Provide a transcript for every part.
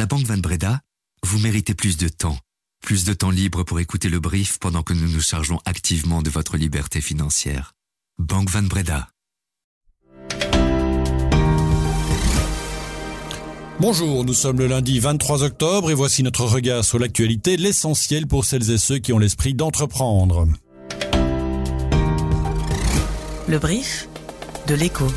la Banque Van Breda, vous méritez plus de temps. Plus de temps libre pour écouter le brief pendant que nous nous chargeons activement de votre liberté financière. Banque Van Breda. Bonjour, nous sommes le lundi 23 octobre et voici notre regard sur l'actualité, l'essentiel pour celles et ceux qui ont l'esprit d'entreprendre. Le brief de l'écho.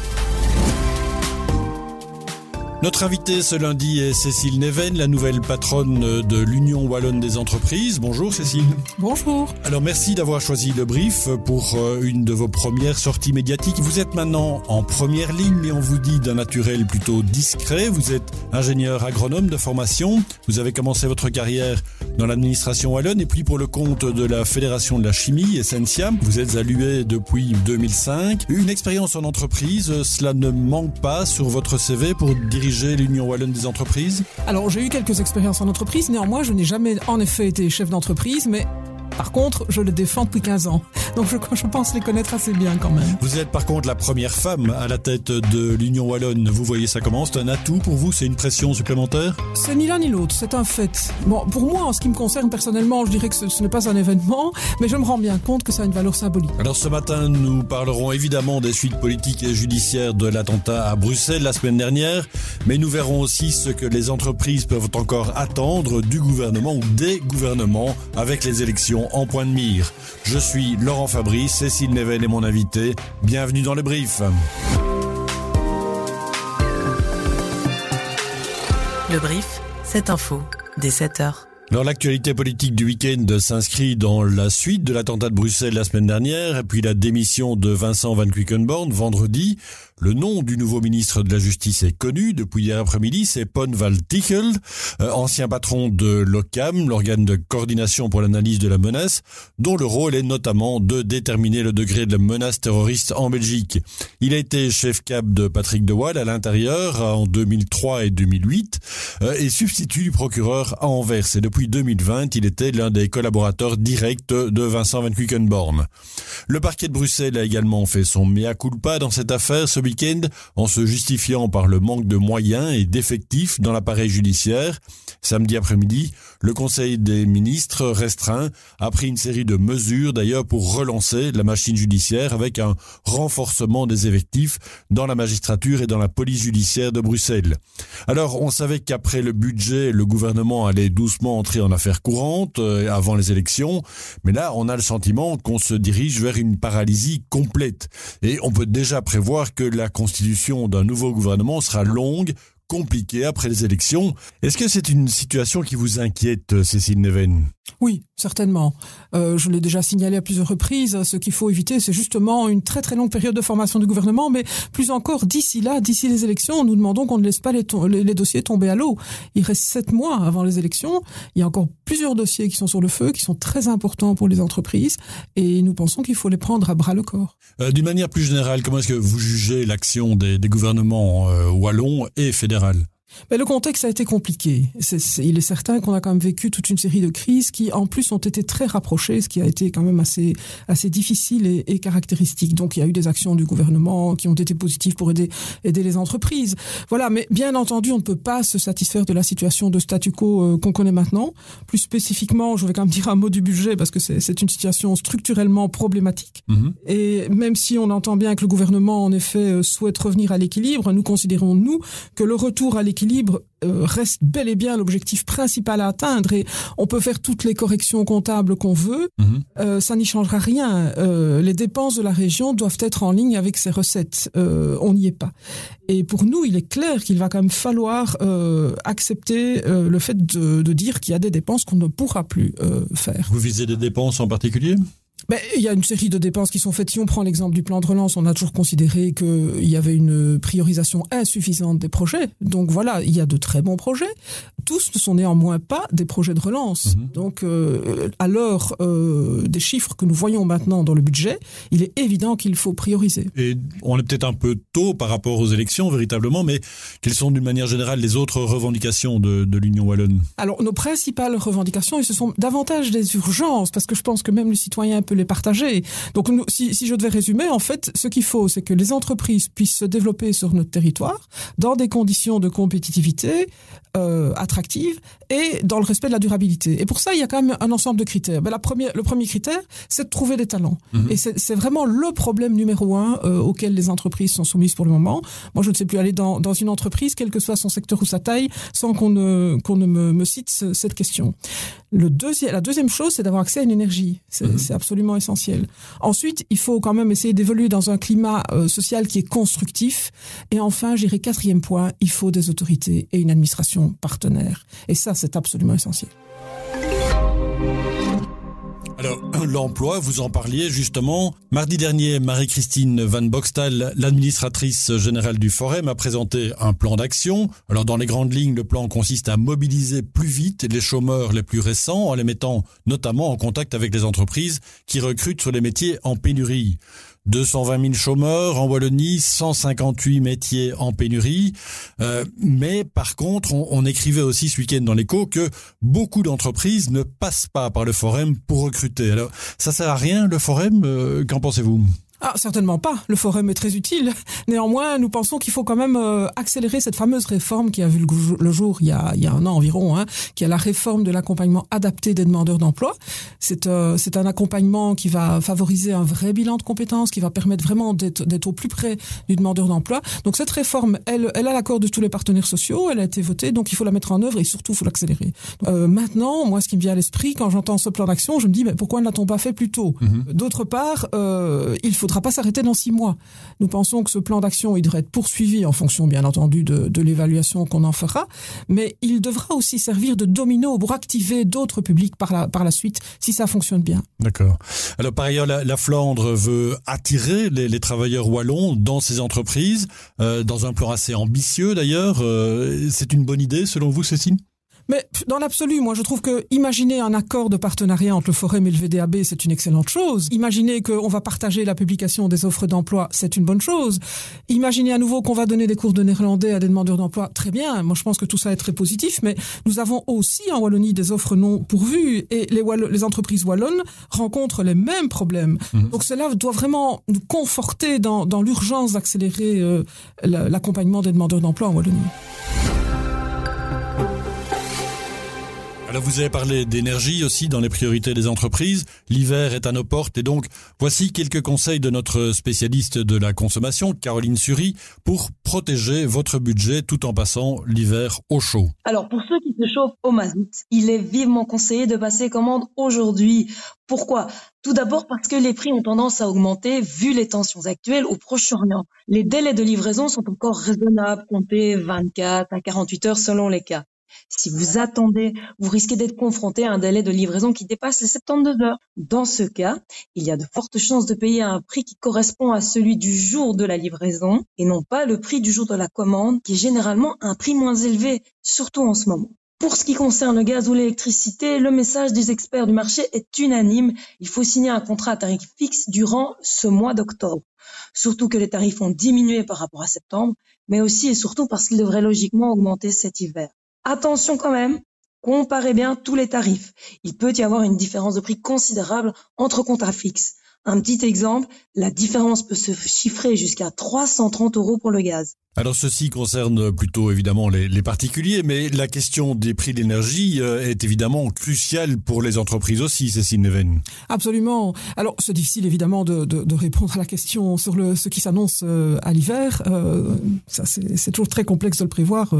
Notre invité ce lundi est Cécile Neven, la nouvelle patronne de l'Union Wallonne des entreprises. Bonjour Cécile. Bonjour. Alors merci d'avoir choisi le brief pour euh, une de vos premières sorties médiatiques. Vous êtes maintenant en première ligne, mais on vous dit d'un naturel plutôt discret. Vous êtes ingénieur agronome de formation. Vous avez commencé votre carrière dans l'administration wallonne et puis pour le compte de la Fédération de la chimie, Essentia. Vous êtes allué depuis 2005. Une expérience en entreprise, cela ne manque pas sur votre CV pour diriger l'Union Wallonne des entreprises Alors j'ai eu quelques expériences en entreprise, néanmoins je n'ai jamais en effet été chef d'entreprise, mais par contre, je le défends depuis 15 ans. Donc je, je, pense les connaître assez bien quand même. Vous êtes par contre la première femme à la tête de l'Union Wallonne. Vous voyez ça comment? C'est un atout pour vous? C'est une pression supplémentaire? C'est ni l'un ni l'autre, c'est un fait. Bon, pour moi, en ce qui me concerne personnellement, je dirais que ce, ce n'est pas un événement, mais je me rends bien compte que ça a une valeur symbolique. Alors ce matin, nous parlerons évidemment des suites politiques et judiciaires de l'attentat à Bruxelles la semaine dernière, mais nous verrons aussi ce que les entreprises peuvent encore attendre du gouvernement ou des gouvernements avec les élections en point de mire. Je suis Laurent Fabrice, Cécile Nevel est mon invité. Bienvenue dans le brief. Le brief, cette info, dès 7h. Alors l'actualité politique du week-end s'inscrit dans la suite de l'attentat de Bruxelles la semaine dernière et puis la démission de Vincent Van Quickenborn vendredi. Le nom du nouveau ministre de la Justice est connu depuis hier après-midi, c'est Pon Val Tichel, euh, ancien patron de l'OCAM, l'organe de coordination pour l'analyse de la menace, dont le rôle est notamment de déterminer le degré de la menace terroriste en Belgique. Il a été chef cap de Patrick De Waal à l'intérieur en 2003 et 2008 euh, et substitut du procureur à Anvers. Et depuis 2020, il était l'un des collaborateurs directs de Vincent Van Quickenborn. Le parquet de Bruxelles a également fait son mea culpa dans cette affaire week-end en se justifiant par le manque de moyens et d'effectifs dans l'appareil judiciaire. Samedi après-midi, le Conseil des ministres restreint a pris une série de mesures d'ailleurs pour relancer la machine judiciaire avec un renforcement des effectifs dans la magistrature et dans la police judiciaire de Bruxelles. Alors on savait qu'après le budget, le gouvernement allait doucement entrer en affaires courantes euh, avant les élections, mais là on a le sentiment qu'on se dirige vers une paralysie complète et on peut déjà prévoir que la constitution d'un nouveau gouvernement sera longue, compliquée après les élections. Est-ce que c'est une situation qui vous inquiète, Cécile Neven? Oui, certainement. Euh, je l'ai déjà signalé à plusieurs reprises. Ce qu'il faut éviter, c'est justement une très très longue période de formation du gouvernement, mais plus encore d'ici là, d'ici les élections, nous demandons qu'on ne laisse pas les, dossiers tomber à l'eau. Il reste sept mois avant les élections. Il y a encore plusieurs dossiers qui sont sur le feu, qui sont très importants pour les entreprises, et nous pensons qu'il faut les prendre à bras le corps. Euh, D'une manière plus générale, comment est-ce que vous jugez l'action des, gouvernements euh, wallons et fédéral mais le contexte a été compliqué. C est, c est, il est certain qu'on a quand même vécu toute une série de crises qui, en plus, ont été très rapprochées, ce qui a été quand même assez, assez difficile et, et caractéristique. Donc, il y a eu des actions du gouvernement qui ont été positives pour aider, aider les entreprises. Voilà, mais bien entendu, on ne peut pas se satisfaire de la situation de statu quo euh, qu'on connaît maintenant. Plus spécifiquement, je vais quand même dire un mot du budget parce que c'est une situation structurellement problématique. -hmm. Et même si on entend bien que le gouvernement, en effet, souhaite revenir à l'équilibre, nous considérons, nous, que le retour à l'équilibre l'équilibre euh, reste bel et bien l'objectif principal à atteindre et on peut faire toutes les corrections comptables qu'on veut, -hmm. euh, ça n'y changera rien. Euh, les dépenses de la région doivent être en ligne avec ses recettes. Euh, on n'y est pas. Et pour nous, il est clair qu'il va quand même falloir accepter le fait de, de dire qu'il y a des dépenses qu'on ne pourra plus faire. Vous visez des dépenses en particulier? Ben, il y a une série de dépenses qui sont faites. Si on prend l'exemple du plan de relance, on a toujours considéré qu'il y avait une priorisation insuffisante des projets. Donc voilà, il y a de très bons projets. Tous ne sont néanmoins pas des projets de relance. -hmm. Donc euh, à l'heure euh, des chiffres que nous voyons maintenant dans le budget, il est évident qu'il faut prioriser. Et on est peut-être un peu tôt par rapport aux élections, véritablement, mais quelles sont d'une manière générale les autres revendications de, de l'Union Wallonne? Alors nos principales revendications, et ce sont davantage des urgences, parce que je pense que même le citoyen peut les partager. Donc, nous, si, si je devais résumer, en fait, ce qu'il faut, c'est que les entreprises puissent se développer sur notre territoire dans des conditions de compétitivité euh, à attractive et dans le respect de la durabilité. Et pour ça, il y a quand même un ensemble de critères. Ben, la première, le premier critère, c'est de trouver des talents. Mhm. Et c'est vraiment le problème numéro un euh, auquel les entreprises sont soumises pour le moment. Moi, je ne sais plus aller dans, dans une entreprise, quel que soit son secteur ou sa taille, sans qu'on ne, qu'on ne me, me cite cette question. Le deuxième, la deuxième chose, c'est d'avoir accès à une énergie. Mhm. C'est absolument essentiel. Ensuite, il faut quand même essayer d'évoluer dans un climat euh, social qui est constructif. Et enfin, j'irai quatrième point, il faut des autorités et une administration partenaire. Et ça, c'est absolument essentiel. Alors, l'emploi, vous en parliez justement. Mardi dernier, Marie-Christine Van Boxtal, l'administratrice générale du Forum, a présenté un plan d'action. Alors, dans les grandes lignes, le plan consiste à mobiliser plus vite les chômeurs les plus récents en les mettant notamment en contact avec les entreprises qui recrutent sur les métiers en pénurie. 220 000 chômeurs en Wallonie, 158 métiers en pénurie. Euh, mais par contre, on, écrivait aussi ce week-end dans l'écho que beaucoup d'entreprises ne passent pas par le forum pour recruter. Alors, ça sert à rien le forum euh, Qu'en pensez-vous? Ah, certainement pas. Le forum est très utile. Néanmoins, nous pensons qu'il faut quand même euh, accélérer cette fameuse réforme qui a vu le, jour il y a, il y a un an environ, hein, qui est la réforme de l'accompagnement adapté des demandeurs d'emploi. C'est euh, c'est un accompagnement qui va favoriser un vrai bilan de compétences, qui va permettre vraiment d'être au plus près du demandeur d'emploi. Donc cette réforme, elle, elle a l'accord de tous les partenaires sociaux, elle a été votée, donc il faut la mettre en œuvre et surtout il faut l'accélérer. Euh, maintenant, moi, ce qui me vient à l'esprit quand j'entends ce plan d'action, je me dis mais pourquoi ne l'a-t-on pas fait plus tôt? Mm-hmm. D'autre part, euh, il faudra pas s'arrêter dans six mois. Nous pensons que ce plan d'action, il devrait être poursuivi en fonction, bien entendu, de, l'évaluation qu'on en fera, mais il devra aussi servir de domino pour activer d'autres publics par la, par la suite, si ça fonctionne bien. D'accord. Alors, par ailleurs, la, Flandre veut attirer les, les, travailleurs wallons dans ses entreprises, euh, dans un plan assez ambitieux d'ailleurs. Euh, c'est une bonne idée, selon vous, Cécile? Mais dans l'absolu, moi, je trouve que imaginer un accord de partenariat entre le Forum et le VDAB, c'est une excellente chose. Imaginer qu'on va partager la publication des offres d'emploi, c'est une bonne chose. Imaginer à nouveau qu'on va donner des cours de néerlandais à des demandeurs d'emploi, très bien. Moi, je pense que tout ça est très positif, mais nous avons aussi en Wallonie des offres non pourvues et les, les entreprises wallonnes rencontrent les mêmes problèmes. Mhm. Donc cela doit vraiment nous conforter dans, dans l'urgence d'accélérer euh, l'accompagnement des demandeurs d'emploi en Wallonie. Vous avez parlé d'énergie aussi dans les priorités des entreprises. L'hiver est à nos portes et donc voici quelques conseils de notre spécialiste de la consommation, Caroline Sury, pour protéger votre budget tout en passant l'hiver au chaud. Alors pour ceux qui se chauffent au mazout, il est vivement conseillé de passer commande aujourd'hui. Pourquoi? Tout d'abord parce que les prix ont tendance à augmenter vu les tensions actuelles au Proche-Orient. Les délais de livraison sont encore raisonnables, comptés 24 à 48 heures selon les cas. Si vous attendez, vous risquez d'être confronté à un délai de livraison qui dépasse les 72 heures. Dans ce cas, il y a de fortes chances de payer un prix qui correspond à celui du jour de la livraison et non pas le prix du jour de la commande qui est généralement un prix moins élevé, surtout en ce moment. Pour ce qui concerne le gaz ou l'électricité, le message des experts du marché est unanime. Il faut signer un contrat à tarif fixe durant ce mois d'octobre. Surtout que les tarifs ont diminué par rapport à septembre, mais aussi et surtout parce qu'ils devraient logiquement augmenter cet hiver. Attention quand même, comparez bien tous les tarifs. Il peut y avoir une différence de prix considérable entre contrats fixes. Un petit exemple, la différence peut se chiffrer jusqu'à 330 euros pour le gaz. Alors ceci concerne plutôt évidemment les, particuliers, mais la question des prix de l'énergie euh, est évidemment cruciale pour les entreprises aussi, Cécile Neven. Absolument. Alors c'est difficile évidemment de, répondre à la question sur le, ce qui s'annonce euh, à l'hiver. Euh, ça c'est toujours très complexe de le prévoir,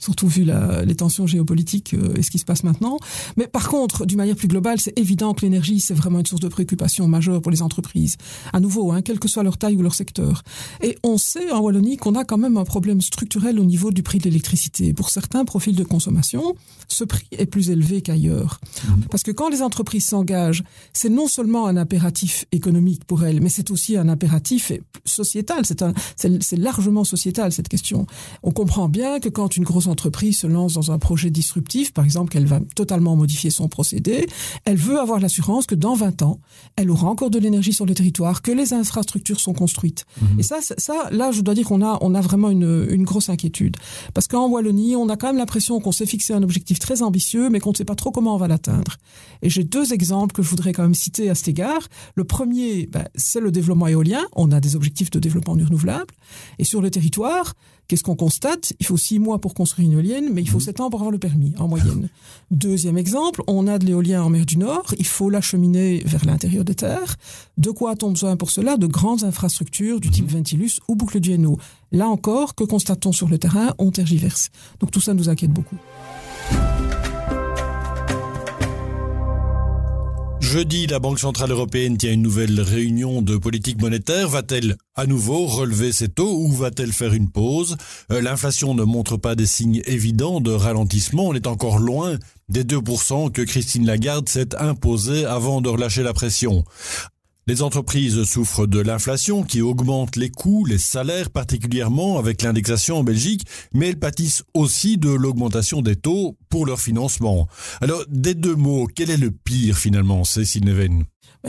surtout vu les tensions géopolitiques et ce qui se passe maintenant. Mais par contre, d'une manière plus globale, c'est évident que l'énergie c'est vraiment une source de préoccupation majeure pour les entreprises. À nouveau, hein, quelle que soit leur taille ou leur secteur. Et on sait en Wallonie qu'on a quand même un problème structurel au niveau du prix de l'électricité. Pour certains profils de consommation, ce prix est plus élevé qu'ailleurs. Mhm. Parce que quand les entreprises s'engagent, c'est non seulement un impératif économique pour elles, mais c'est aussi un impératif sociétal. C'est largement sociétal, cette question. On comprend bien que quand une grosse entreprise se lance dans un projet disruptif, par exemple qu'elle va totalement modifier son procédé, elle veut avoir l'assurance que dans 20 ans, elle aura encore de l'énergie sur le territoire, que les infrastructures sont construites. Mhm. Et ça, ça, là, je dois dire qu'on a, on a vraiment une, une grosse inquiétude. Parce qu'en Wallonie, on a quand même l'impression qu'on s'est fixé un objectif très ambitieux, mais qu'on ne sait pas trop comment on va l'atteindre. Et j'ai deux exemples que je voudrais quand même citer à cet égard. Le premier, ben, c'est le développement éolien. On a des objectifs de développement renouvelable. Et sur le territoire, Qu'est-ce qu'on constate? Il faut six mois pour construire une éolienne, mais il faut mhm. sept ans pour avoir le permis, en moyenne. Deuxième exemple, on a de l'éolien en mer du Nord, il faut l'acheminer vers l'intérieur des terres. De quoi a-t-on besoin pour cela? De grandes infrastructures du type mhm. Ventilus ou boucle du. Là encore, que constate-t-on sur le terrain? On tergiverse. Donc tout ça nous inquiète beaucoup. Jeudi, la Banque Centrale Européenne tient une nouvelle réunion de politique monétaire. Va-t-elle à nouveau relever ses taux ou va-t-elle faire une pause? Euh, L'inflation ne montre pas des signes évidents de ralentissement. On est encore loin des 2% que Christine Lagarde s'est imposé avant de relâcher la pression. Les entreprises souffrent de l'inflation qui augmente les coûts, les salaires particulièrement avec l'indexation en Belgique, mais elles pâtissent aussi de l'augmentation des taux pour leur financement. Alors, des deux mots, quel est le pire finalement, Cécile Neven?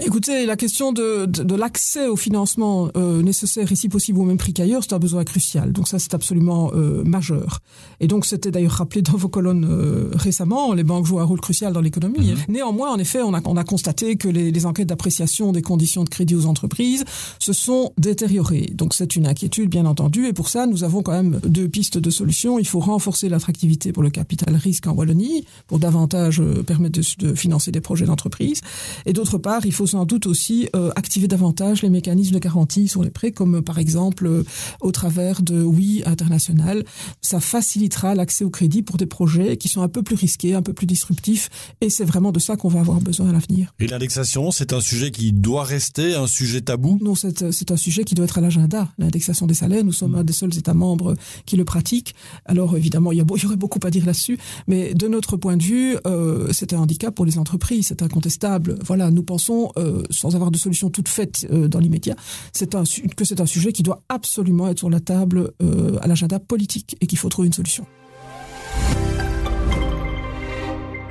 Écoutez, la question de, de, l'accès au financement euh, nécessaire ici possible au même prix qu'ailleurs, c'est un besoin crucial. Donc ça, c'est absolument euh, majeur. Et donc c'était d'ailleurs rappelé dans vos colonnes euh, récemment, les banques jouent un rôle crucial dans l'économie. Mhm. Néanmoins, en effet, on a, on a constaté que les, les enquêtes d'appréciation des conditions de crédit aux entreprises se sont détériorées. Donc c'est une inquiétude, bien entendu. Et pour ça, nous avons quand même deux pistes de solutions. Il faut renforcer l'attractivité pour le capital risque en Wallonie, pour davantage permettre de, de financer des projets d'entreprise. Et d'autre part, il faut sans doute aussi euh, activer davantage les mécanismes de garantie sur les prêts, comme euh, par exemple euh, au travers de Oui International. Ça facilitera l'accès au crédit pour des projets qui sont un peu plus risqués, un peu plus disruptifs, et c'est vraiment de ça qu'on va avoir besoin à l'avenir. Et l'indexation, c'est un sujet qui doit rester un sujet tabou? Non, c'est un sujet qui doit être à l'agenda. L'indexation des salaires, nous sommes un des seuls États membres qui le pratiquent. Alors évidemment, il y, il y aurait beaucoup à dire là-dessus, mais de notre point de vue, euh, c'est un handicap pour les entreprises, c'est incontestable. Voilà, nous pensons euh, sans avoir de solution toute faite euh, dans l'immédiat, c'est que c'est un sujet qui doit absolument être sur la table euh, à l'agenda politique et qu'il faut trouver une solution.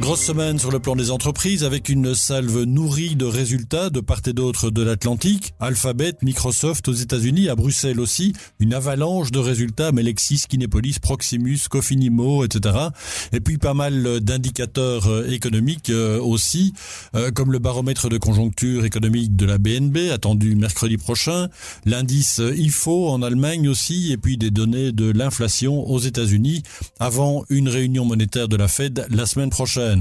Grosse semaine sur le plan des entreprises avec une salve nourrie de résultats de part et d'autre de l'Atlantique. Alphabet, Microsoft aux États-Unis, à Bruxelles aussi, une avalanche de résultats, Melexis, Kinepolis, Proximus, Cofinimo, etc. Et puis pas mal d'indicateurs euh, économiques euh, aussi, euh, comme le baromètre de conjoncture économique de la BNB, attendu mercredi prochain, l'indice IFO en Allemagne aussi, et puis des données de l'inflation aux États-Unis avant une réunion monétaire de la Fed la semaine prochaine.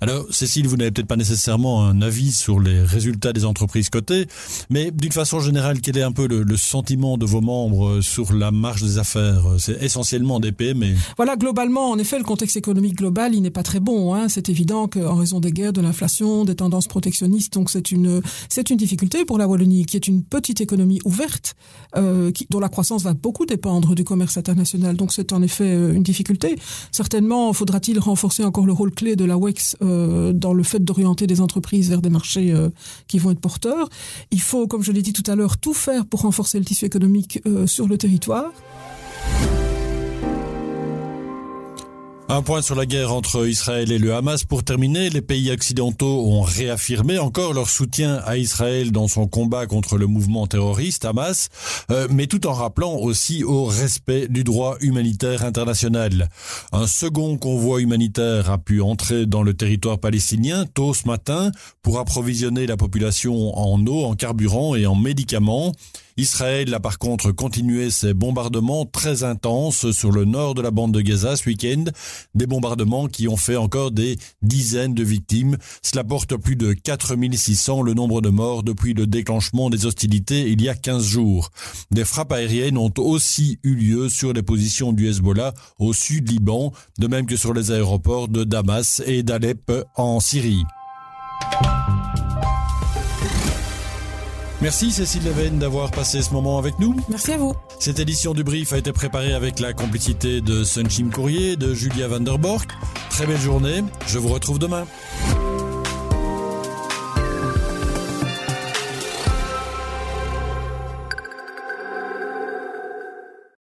Alors, Cécile, vous n'avez peut-être pas nécessairement un avis sur les résultats des entreprises cotées, mais d'une façon générale, quel est un peu le, sentiment de vos membres sur la marge des affaires? C'est essentiellement des PME. Voilà, globalement, en effet, le contexte économique global, n'est pas très bon. Hein. C'est évident qu'en raison des guerres, de l'inflation, des tendances protectionnistes, donc c'est une c'est une difficulté pour la Wallonie, qui est une petite économie ouverte, euh, dont la croissance va beaucoup dépendre du commerce international. Donc c'est en effet euh, une difficulté. Certainement, faudra-t-il renforcer encore le rôle clé de de la WEX euh, dans le fait d'orienter des entreprises vers des marchés euh, qui vont être porteurs. Il faut, comme je l'ai dit tout à l'heure, tout faire pour renforcer le tissu économique euh, sur le territoire. Un point sur la guerre entre Israël et le Hamas. Pour terminer, les pays occidentaux ont réaffirmé encore leur soutien à Israël dans son combat contre le mouvement terroriste Hamas, euh, mais tout en rappelant aussi au respect du droit humanitaire international. Un second convoi humanitaire a pu entrer dans le territoire palestinien tôt ce matin pour approvisionner la population en eau, en carburant et en médicaments. Israël a par contre continué ses bombardements très intenses sur le nord de la bande de Gaza ce week-end, des bombardements qui ont fait encore des dizaines de victimes. Cela porte plus de 4600 le nombre de morts depuis le déclenchement des hostilités il y a 15 jours. Des frappes aériennes ont aussi eu lieu sur les positions du Hezbollah au sud Liban, de même que sur les aéroports de Damas et d'Alep en Syrie. Merci Cécile Leven d'avoir passé ce moment avec nous. Merci à vous. Cette édition du Brief a été préparée avec la complicité de Sunchim Courrier et de Julia Vanderborg. Très belle journée, je vous retrouve demain.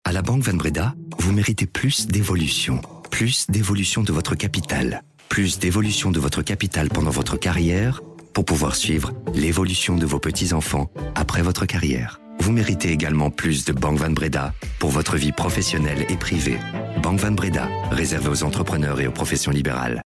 À la Banque Van Breda, vous méritez plus d'évolution, plus d'évolution de votre capital, plus d'évolution de votre capital pendant votre carrière pour pouvoir suivre l'évolution de vos petits-enfants après votre carrière. Vous méritez également plus de Banque Van Breda pour votre vie professionnelle et privée. Banque Van Breda, réservée aux entrepreneurs et aux professions libérales.